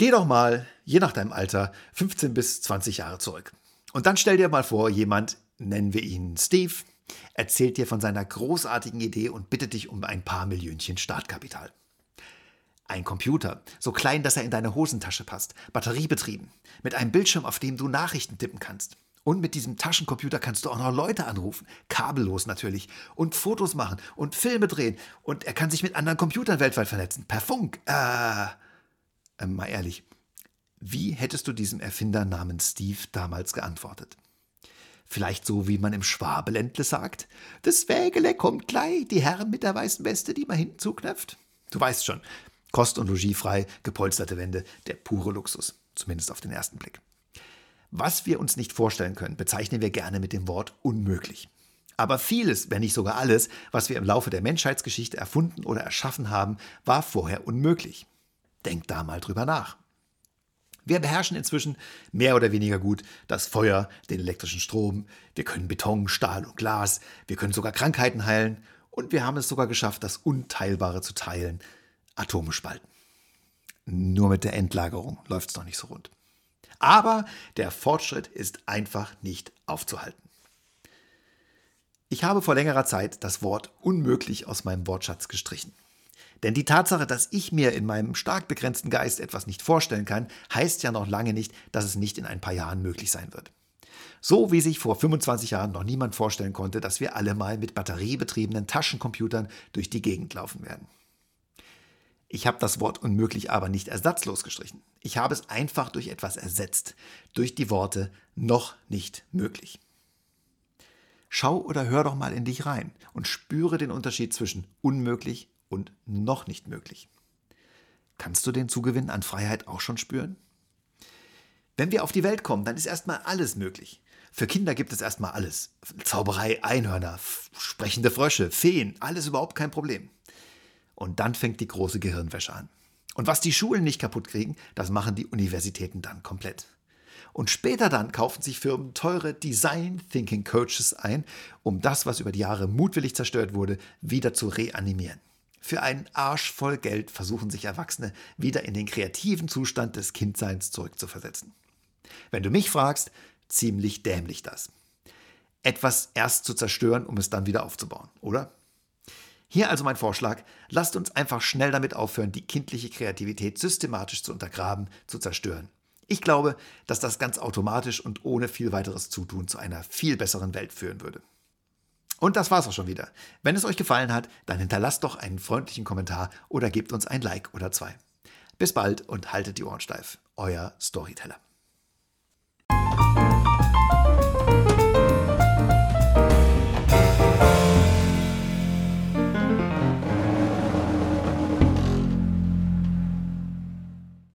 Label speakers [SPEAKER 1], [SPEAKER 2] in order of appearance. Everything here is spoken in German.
[SPEAKER 1] Geh doch mal, je nach deinem Alter, 15 bis 20 Jahre zurück. Und dann stell dir mal vor, jemand, nennen wir ihn Steve, erzählt dir von seiner großartigen Idee und bittet dich um ein paar Millionchen Startkapital. Ein Computer, so klein, dass er in deine Hosentasche passt, batteriebetrieben, mit einem Bildschirm, auf dem du Nachrichten tippen kannst. Und mit diesem Taschencomputer kannst du auch noch Leute anrufen, kabellos natürlich, und Fotos machen und Filme drehen. Und er kann sich mit anderen Computern weltweit vernetzen, per Funk. Äh, äh, mal ehrlich, wie hättest du diesem Erfinder namens Steve damals geantwortet? Vielleicht so, wie man im Schwabeländle sagt: Das Wägele kommt gleich, die Herren mit der weißen Weste, die man hinten zuknöpft. Du weißt schon, Kost und Logis frei, gepolsterte Wände, der pure Luxus, zumindest auf den ersten Blick. Was wir uns nicht vorstellen können, bezeichnen wir gerne mit dem Wort unmöglich. Aber vieles, wenn nicht sogar alles, was wir im Laufe der Menschheitsgeschichte erfunden oder erschaffen haben, war vorher unmöglich. Denk da mal drüber nach. Wir beherrschen inzwischen mehr oder weniger gut das Feuer, den elektrischen Strom, wir können Beton, Stahl und Glas, wir können sogar Krankheiten heilen und wir haben es sogar geschafft, das Unteilbare zu teilen, Atome spalten. Nur mit der Endlagerung läuft es noch nicht so rund. Aber der Fortschritt ist einfach nicht aufzuhalten. Ich habe vor längerer Zeit das Wort unmöglich aus meinem Wortschatz gestrichen. Denn die Tatsache, dass ich mir in meinem stark begrenzten Geist etwas nicht vorstellen kann, heißt ja noch lange nicht, dass es nicht in ein paar Jahren möglich sein wird. So wie sich vor 25 Jahren noch niemand vorstellen konnte, dass wir alle mal mit batteriebetriebenen Taschencomputern durch die Gegend laufen werden. Ich habe das Wort unmöglich aber nicht ersatzlos gestrichen. Ich habe es einfach durch etwas ersetzt, durch die Worte noch nicht möglich. Schau oder hör doch mal in dich rein und spüre den Unterschied zwischen unmöglich und noch nicht möglich. Kannst du den Zugewinn an Freiheit auch schon spüren? Wenn wir auf die Welt kommen, dann ist erstmal alles möglich. Für Kinder gibt es erstmal alles. Zauberei, Einhörner, sprechende Frösche, Feen, alles überhaupt kein Problem. Und dann fängt die große Gehirnwäsche an. Und was die Schulen nicht kaputt kriegen, das machen die Universitäten dann komplett. Und später dann kaufen sich Firmen teure Design Thinking Coaches ein, um das, was über die Jahre mutwillig zerstört wurde, wieder zu reanimieren. Für einen Arsch voll Geld versuchen sich Erwachsene wieder in den kreativen Zustand des Kindseins zurückzuversetzen. Wenn du mich fragst, ziemlich dämlich das. Etwas erst zu zerstören, um es dann wieder aufzubauen, oder? Hier also mein Vorschlag, lasst uns einfach schnell damit aufhören, die kindliche Kreativität systematisch zu untergraben, zu zerstören. Ich glaube, dass das ganz automatisch und ohne viel weiteres Zutun zu einer viel besseren Welt führen würde. Und das war's auch schon wieder. Wenn es euch gefallen hat, dann hinterlasst doch einen freundlichen Kommentar oder gebt uns ein Like oder zwei. Bis bald und haltet die Ohren steif. Euer Storyteller.